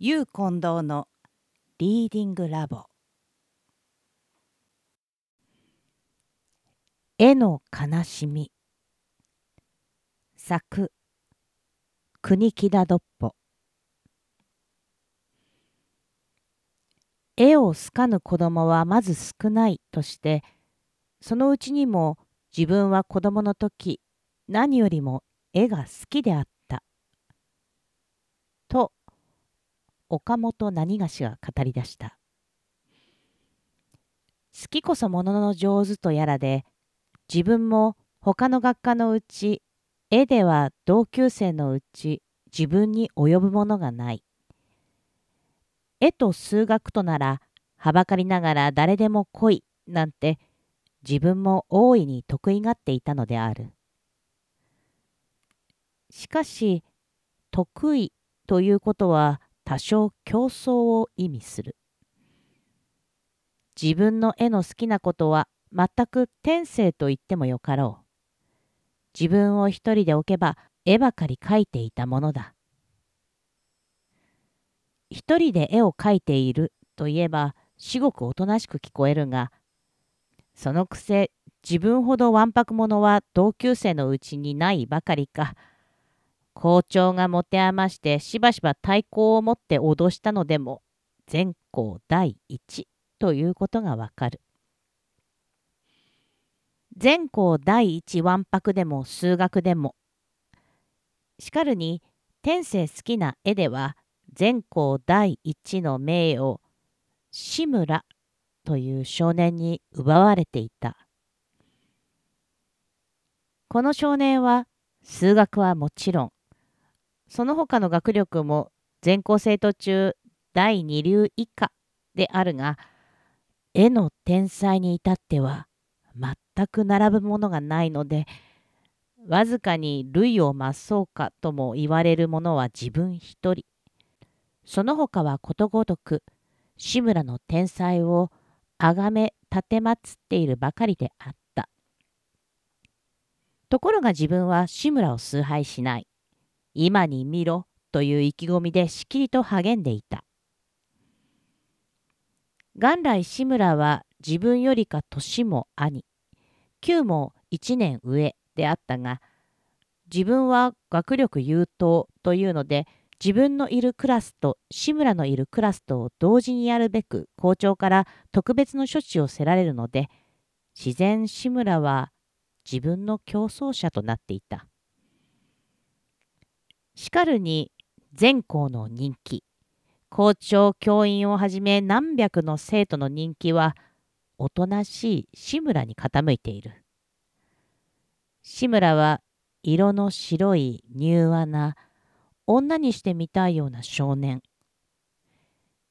ゆう近藤のリーディングラボ。絵の悲しみ。作。国木田どっぽ。絵を好かぬ子供はまず少ないとしてそのうちにも自分は子供の時何よりも絵が好きであったと岡本何がしが語り出した。好きこそものの上手とやらで、自分も他の学科のうち、絵では同級生のうち自分に及ぶものがない。絵と数学となら、はばかりながら誰でも来いなんて自分も大いに得意がっていたのである。しかし、得意ということは多少競争を意味する。自分の絵の好きなことは全く天性と言ってもよかろう。自分を一人で置けば絵ばかり描いていたものだ。一人で絵を描いているといえば至極おとなしく聞こえるが、そのくせ自分ほどわんぱく者は同級生のうちにないばかりか、校長が持て余してしばしば太鼓を持って脅したのでも全校第一ということがわかる。全校第一わんぱくでも数学でもしかるに天性好きな絵では全校第一の名誉志村という少年に奪われていた。この少年は数学はもちろんその他の学力も全校生徒中第二流以下であるが、絵の天才に至っては全く並ぶものがないので、わずかに類を増そうかとも言われるものは自分一人。その他はことごとく志村の天才を崇め奉っているばかりであった。ところが自分は志村を崇拝しない。今に見ろという意気込みでしきりと励んでいた。元来志村は自分よりか年も兄、旧も1年上であったが、自分は学力優等というので、自分のいるクラスと志村のいるクラスとを同時にやるべく校長から特別の処置をせられるので、自然志村は自分の競争者となっていた。しかるに全校の人気。校長教員をはじめ何百の生徒の人気はおとなしい志村に傾いている。志村は色の白い柔和な女にしてみたいような少年。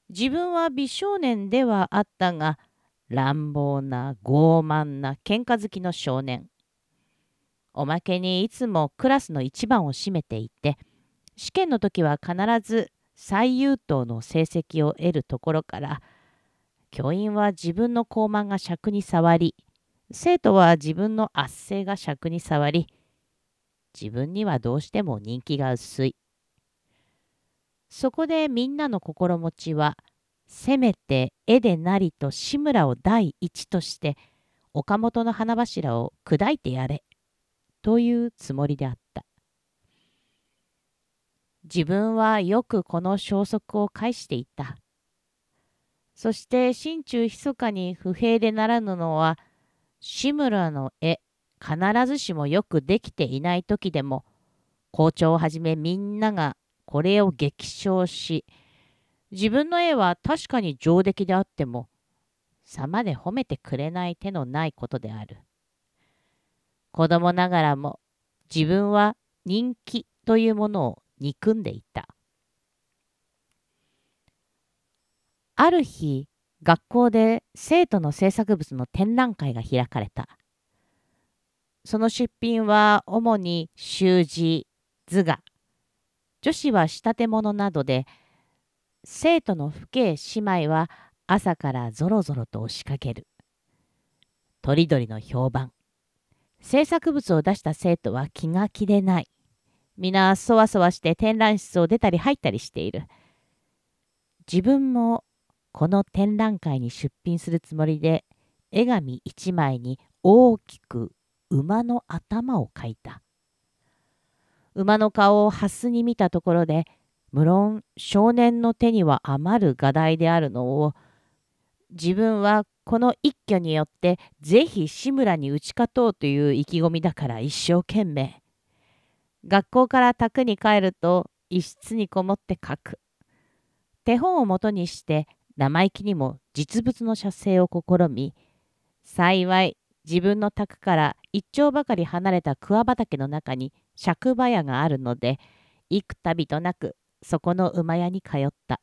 自分は美少年ではあったが乱暴な傲慢な喧嘩好きの少年。おまけにいつもクラスの一番を占めていて試験の時は必ず最優等の成績を得るところから教員は自分の高慢が尺に触り生徒は自分の圧政が尺に触り自分にはどうしても人気が薄い。そこでみんなの心持ちはせめて絵でなりと志村を第一として岡本の花柱を砕いてやれというつもりであった。自分はよくこの消息を返していた。そして心中密かに不平でならぬのは志村の絵必ずしもよくできていない時でも校長をはじめみんながこれを激賞し自分の絵は確かに上出来であっても様で褒めてくれない手のないことである。子供ながらも自分は人気というものを憎んでいた。ある日、学校で生徒の制作物の展覧会が開かれた。その出品は主に習字、図画、女子は仕立て物などで、生徒の父兄姉妹は朝からぞろぞろと押しかける。とりどりの評判。制作物を出した生徒は気が気でない。皆そわそわして展覧室を出たり入ったりしている。自分もこの展覧会に出品するつもりで絵紙一枚に大きく馬の頭を描いた。馬の顔をハスに見たところで無論少年の手には余る画題であるのを自分はこの一挙によってぜひ志村に打ち勝とうという意気込みだから一生懸命学校から宅に帰ると一室にこもって書く。手本をもとにして生意気にも実物の写生を試み幸い自分の宅から一丁ばかり離れた桑畑の中に借場屋があるので幾度となくそこの馬屋に通った。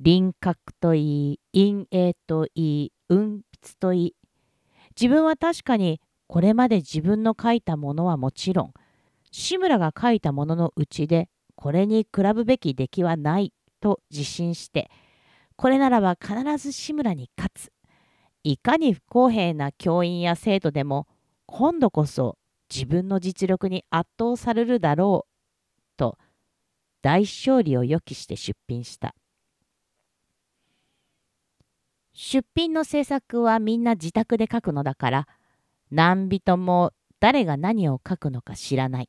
輪郭といい陰影といい運筆といい自分は確かにこれまで自分の書いたものはもちろん志村が書いたもののうちでこれに比ぶべき出来はないと自信してこれならば必ず志村に勝つ。いかに不公平な教員や生徒でも今度こそ自分の実力に圧倒されるだろうと大勝利を予期して出品した。出品の制作はみんな自宅で書くのだから何人も誰が何を書くのか知らない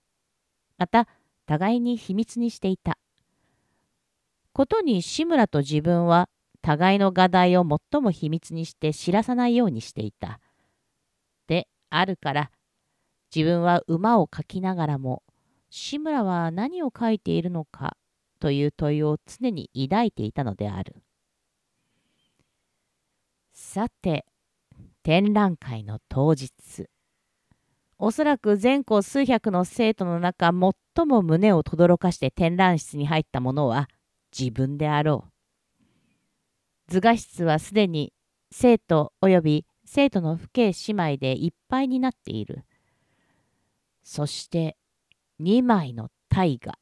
また互いに秘密にしていたことに志村と自分は互いの画題を最も秘密にして知らさないようにしていた。であるから自分は馬を描きながらも志村は何を描いているのかという問いを常に抱いていたのである。さて展覧会の当日おそらく全校数百の生徒の中最も胸を轟かして展覧室に入ったものは自分であろう。図画室はすでに生徒及び生徒の父兄姉妹でいっぱいになっている。そして2枚の大河、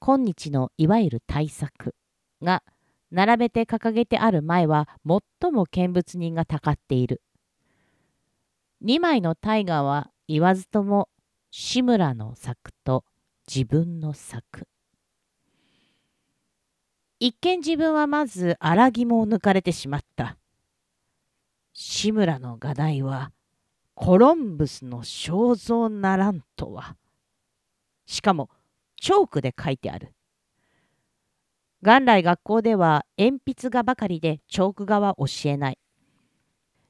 今日のいわゆる大作が並べて掲げてある前は最も見物人がたかっている。2枚の大河は言わずとも志村の作と自分の作。一見自分はまず荒肝を抜かれてしまった。志村の画題はコロンブスの肖像ならんとは。しかもチョークで書いてある。元来学校では鉛筆画ばかりでチョーク画は教えない。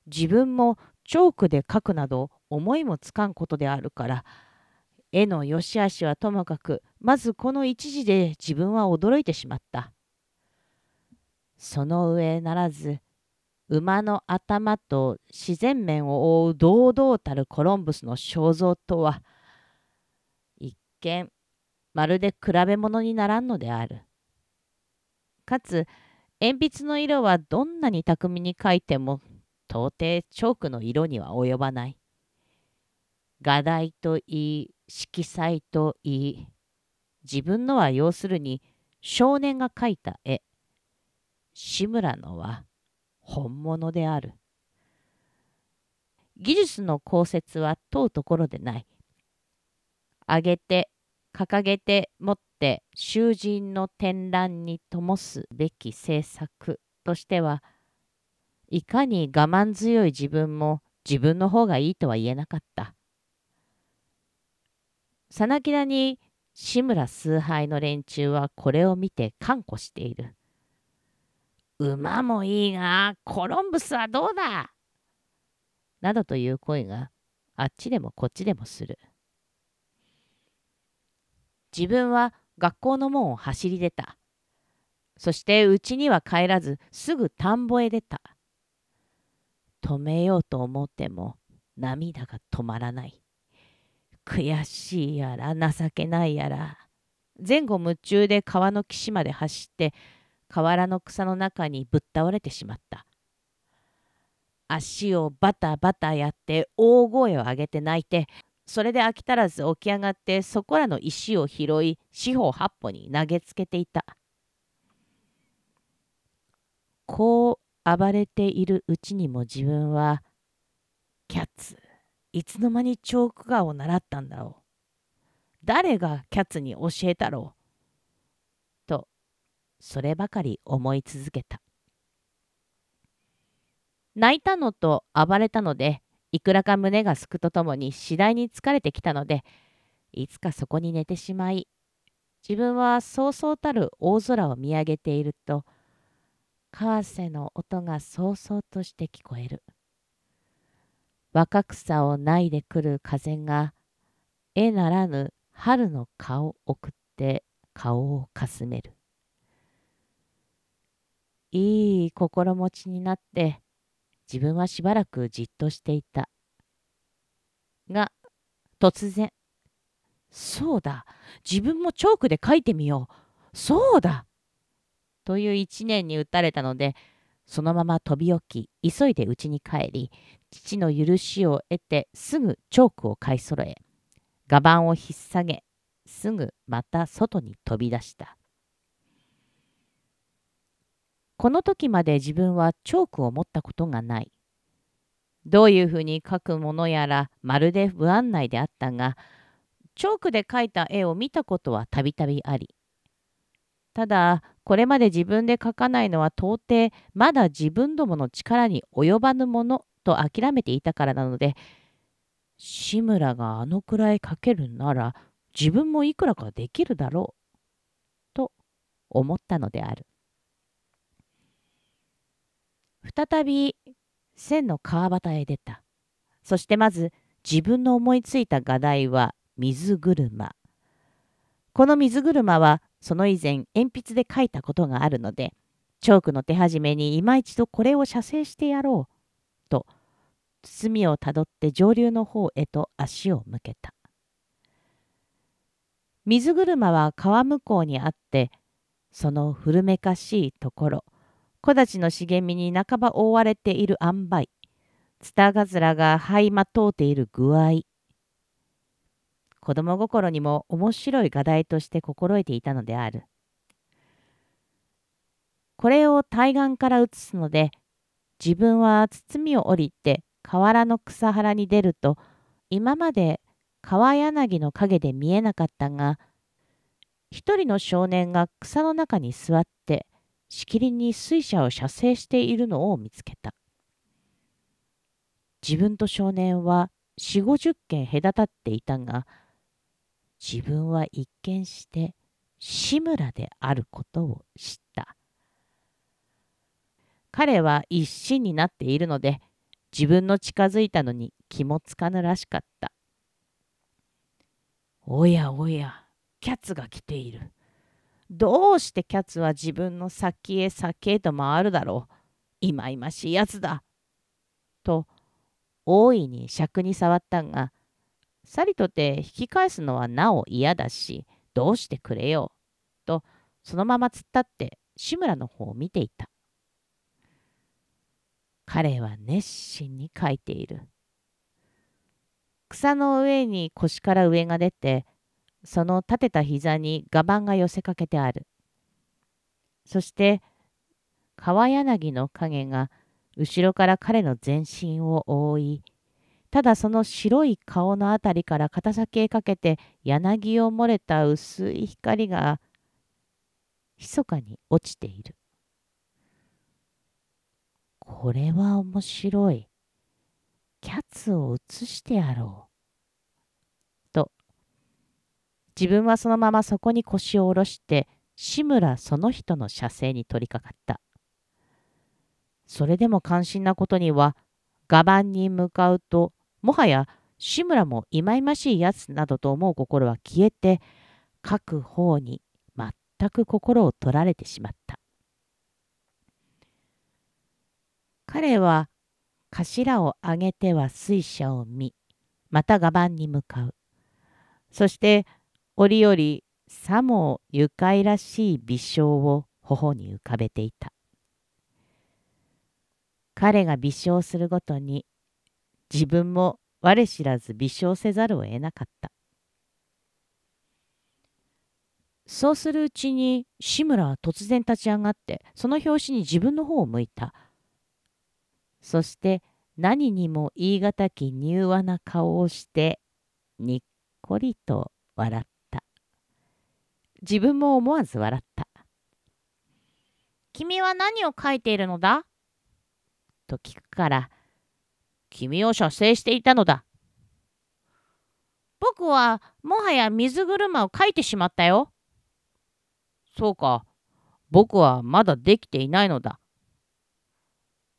自分もチョークで書くなど思いもつかんことであるから絵の良し悪しはともかくまずこの一時で自分は驚いてしまった。その上ならず馬の頭と自然面を覆う堂々たるコロンブスの肖像とは一見まるで比べ物にならんのである。かつ鉛筆の色はどんなに巧みに描いても到底チョークの色には及ばない。画題といい色彩といい自分のは要するに少年が描いた絵志村のは本物である。技術の公説は問うところでない。上げて掲げて持って囚人の展覧に灯すべき政策としてはいかに我慢強い自分も自分の方がいいとは言えなかった。さなきだに志村崇拝の連中はこれを見て看護している。馬もいいが、コロンブスはどうだ？などという声があっちでもこっちでもする。自分は学校の門を走り出た。そして家には帰らずすぐ田んぼへ出た。止めようと思っても涙が止まらない。悔しいやら情けないやら前後夢中で川の岸まで走って河原の草の中にぶっ倒れてしまった。足をバタバタやって大声を上げて泣いてそれで飽き足らず起き上がってそこらの石を拾い四方八方に投げつけていた。こう暴れているうちにも自分はキャッツいつの間にチョーク画を習ったんだろう誰がキャッツに教えたろうとそればかり思い続けた。泣いたのと暴れたので、いくらか胸がすくとともに次第に疲れてきたので、いつかそこに寝てしまい、自分はそうそうたる大空を見上げていると、川瀬の音がそうそうとして聞こえる。若草をないでくる風が、絵ならぬ春の顔を送って顔をかすめる。いい心持ちになって自分はしばらくじっとしていた。が突然「そうだ自分もチョークで書いてみようそうだ!」という一年に打たれたのでそのまま飛び起き急いで家に帰り父の許しを得てすぐチョークを買い揃え画板を引っ提げすぐまた外に飛び出したこの時まで自分はチョークを持ったことがないどういうふうに描くものやらまるで不安内であったがチョークで描いた絵を見たことはたびたびありただこれまで自分で描かないのは到底まだ自分どもの力に及ばぬものと諦めていたからなので志村があのくらい描けるなら自分もいくらかできるだろうと思ったのである。再び千の川端へ出た。そしてまず自分の思いついた画題は水車。この水車はその以前鉛筆で描いたことがあるのでチョークの手始めに今一度これを写生してやろうと包みをたどって上流の方へと足を向けた。水車は川向こうにあってその古めかしいところ木立の茂みに半ば覆われている塩梅、ツタガズラが這いまとうている具合、子供心にも面白い画題として心得ていたのである。これを対岸から映すので、自分は包みを降りて河原の草原に出ると、今まで川柳の陰で見えなかったが、一人の少年が草の中に座ってしきりに水車を射精しているのを見つけた。自分と少年は四五十軒隔たっていたが、自分は一見して志村であることを知った。彼は一心になっているので、自分の近づいたのに気もつかぬらしかった。おやおや、キャツが来ている。どうしてキャッツは自分の先へ先へと回るだろう。いまいましいやつだ。と大いに尺に触ったが、さりとて引き返すのはなお嫌だし、どうしてくれよ。とそのまま突っ立って志村の方を見ていた。彼は熱心に書いている。草の上に腰から上が出て、その立てた膝に画板が寄せかけてある。そして川柳の影が後ろから彼の全身を覆い、ただその白い顔のあたりから肩先へかけて柳を漏れた薄い光が密かに落ちている。これは面白い。キャッツを映してやろう。自分はそのままそこに腰を下ろして志村その人の射精に取り掛かった。それでも関心なことには画板に向かうともはや志村もいまいましいやつなどと思う心は消えて書く方に全く心を取られてしまった。彼は頭を上げては水車を見また画板に向かうそして折々さも愉快らしい微笑を頬に浮かべていた。彼が微笑するごとに自分も我知らず微笑せざるを得なかった。そうするうちに志村は突然立ち上がってその拍子に自分の方を向いた。そして何にも言い難き柔和な顔をしてにっこりと笑った。自分も思わず笑った。君は何を書いているのだ？と聞くから、君を射精していたのだ。僕はもはや水車を書いてしまったよ。そうか。僕はまだできていないのだ。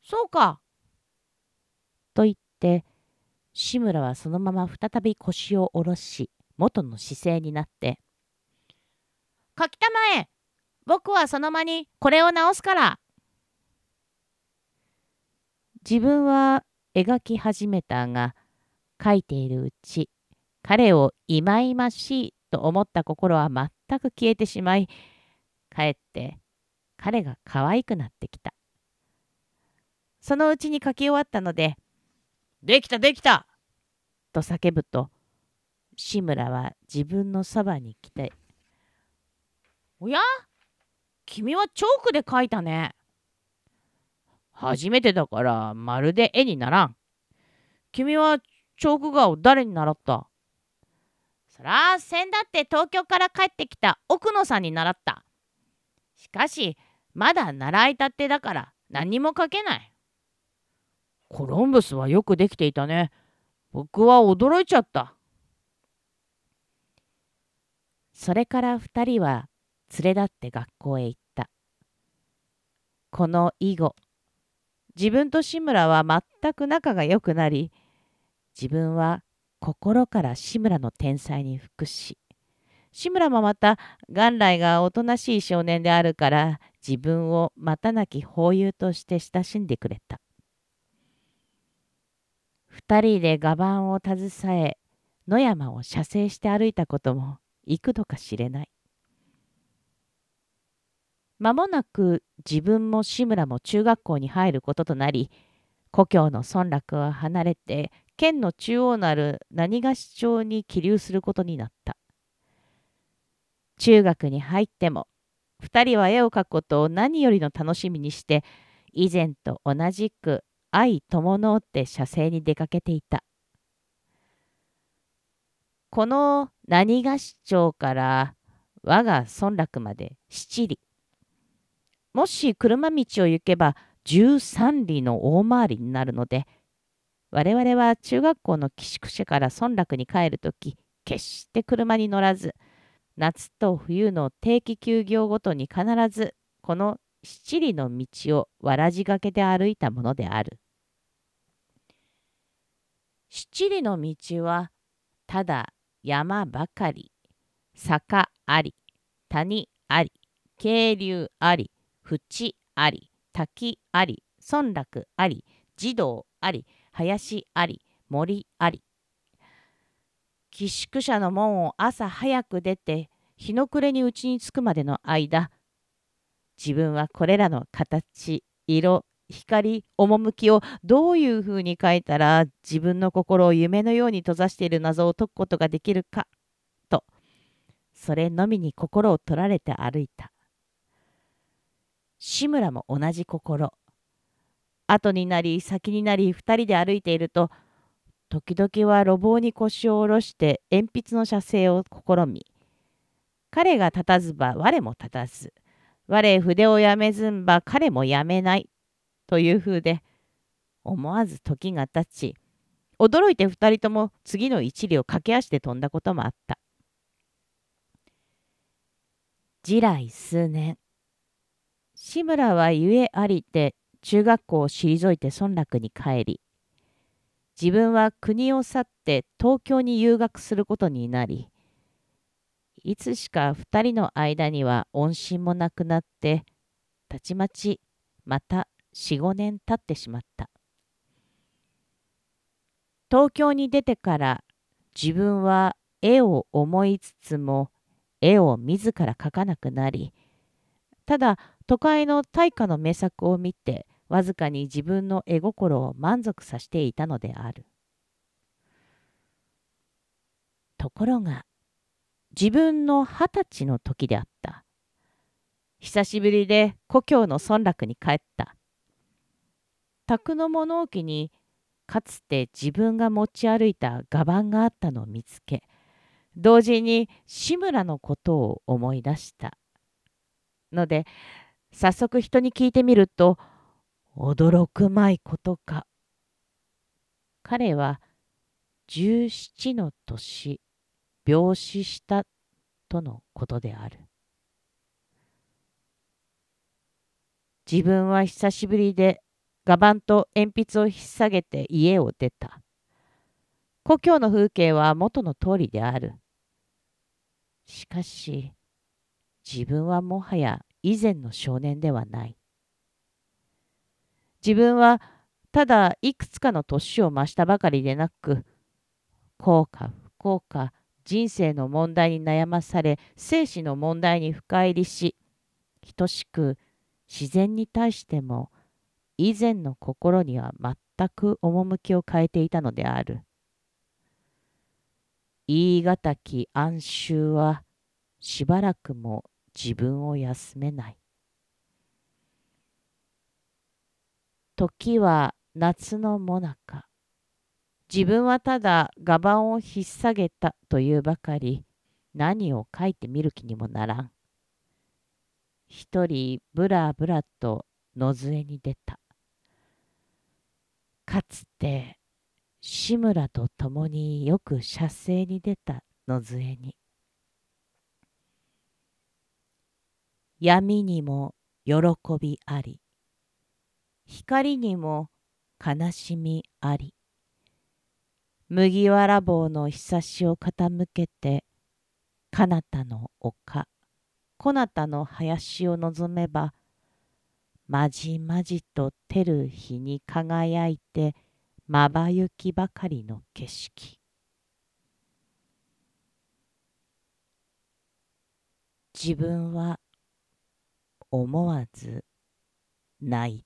そうか。と言って、志村はそのまま再び腰を下ろし、元の姿勢になって、書きたまえ。僕はその間にこれを直すから。自分は描き始めたが、書いているうち、彼をいまいましいと思った心は全く消えてしまい、かえって彼が可愛くなってきた。そのうちに書き終わったので、できたできた！と叫ぶと、志村は自分のそばに来て、おや？君はチョークで書いたね。初めてだからまるで絵にならん。君はチョーク画を誰に習った？そら、先だって東京から帰ってきた奥野さんに習った。しかし、まだ習いたてだから何も書けない。コロンブスはよくできていたね。僕は驚いちゃった。それから2人は連れ立って学校へ行った。この以後、自分と志村は全く仲が良くなり、自分は心から志村の天才に服し、志村もまた元来がおとなしい少年であるから自分をまたなき法友として親しんでくれた。二人で画板を携え野山を射精して歩いたことも幾度か知れない。間もなく自分も志村も中学校に入ることとなり故郷の村落を離れて県の中央なる何菓子町に起立することになった。中学に入っても2人は絵を描くことを何よりの楽しみにして以前と同じく愛友のって写生に出かけていた。この何菓子町から我が村落まで七里もし車道を行けば13里の大回りになるので、我々は中学校の寄宿舎から村落に帰るとき、決して車に乗らず、夏と冬の定期休業ごとに必ずこの七里の道をわらじがけで歩いたものである。七里の道はただ山ばかり、坂あり、谷あり、渓流あり、淵あり、滝あり、村落あり、児童あり、林あり、森あり。寄宿舎の門を朝早く出て、日の暮れにうちに着くまでの間、自分はこれらの形、色、光、趣をどういうふうに描いたら自分の心を夢のように閉ざしている謎を解くことができるかと、それのみに心を取られて歩いた。志村も同じ心。後になり先になり2人で歩いていると時々は路傍に腰を下ろして鉛筆の写生を試み彼が立たずば我も立たず我筆をやめずんば彼もやめないという風で思わず時が経ち驚いて2人とも次の一里を駆け足で飛んだこともあった。次来数年。志村はゆえありて中学校を退いて村落に帰り自分は国を去って東京に留学することになりいつしか2人の間には音信もなくなってたちまちまた45年経ってしまった。東京に出てから自分は絵を思いつつも絵を自ら描かなくなりただ都会の大化の名作を見てわずかに自分の絵心を満足させていたのである。ところが自分の二十歳の時であった。久しぶりで故郷の村落に帰った。宅の物置にかつて自分が持ち歩いた画板があったのを見つけ同時に志村のことを思い出したので早速人に聞いてみると驚くまいことか。彼は十七の年病死したとのことである。自分は久しぶりで画板と鉛筆を引っ提げて家を出た。故郷の風景は元の通りである。しかし自分はもはや以前の少年ではない自分はただいくつかの年を増したばかりでなく幸か不幸か人生の問題に悩まされ生死の問題に深入りし等しく自然に対しても以前の心には全く趣を変えていたのである。言い難き安愁はしばらくも自分を休めない。時は夏のもなか。自分はただ画板を引っ提げたというばかり何を書いてみる気にもならん。一人ぶらぶらと野添に出た。かつて志村と共によく射精に出た野添に。闇にも喜びあり、光にも悲しみあり。麦わら帽のひさしを傾けて、彼方の丘、こなたの林を望めば、まじまじと照る日に輝いてまばゆきばかりの景色。自分は思わず泣いた。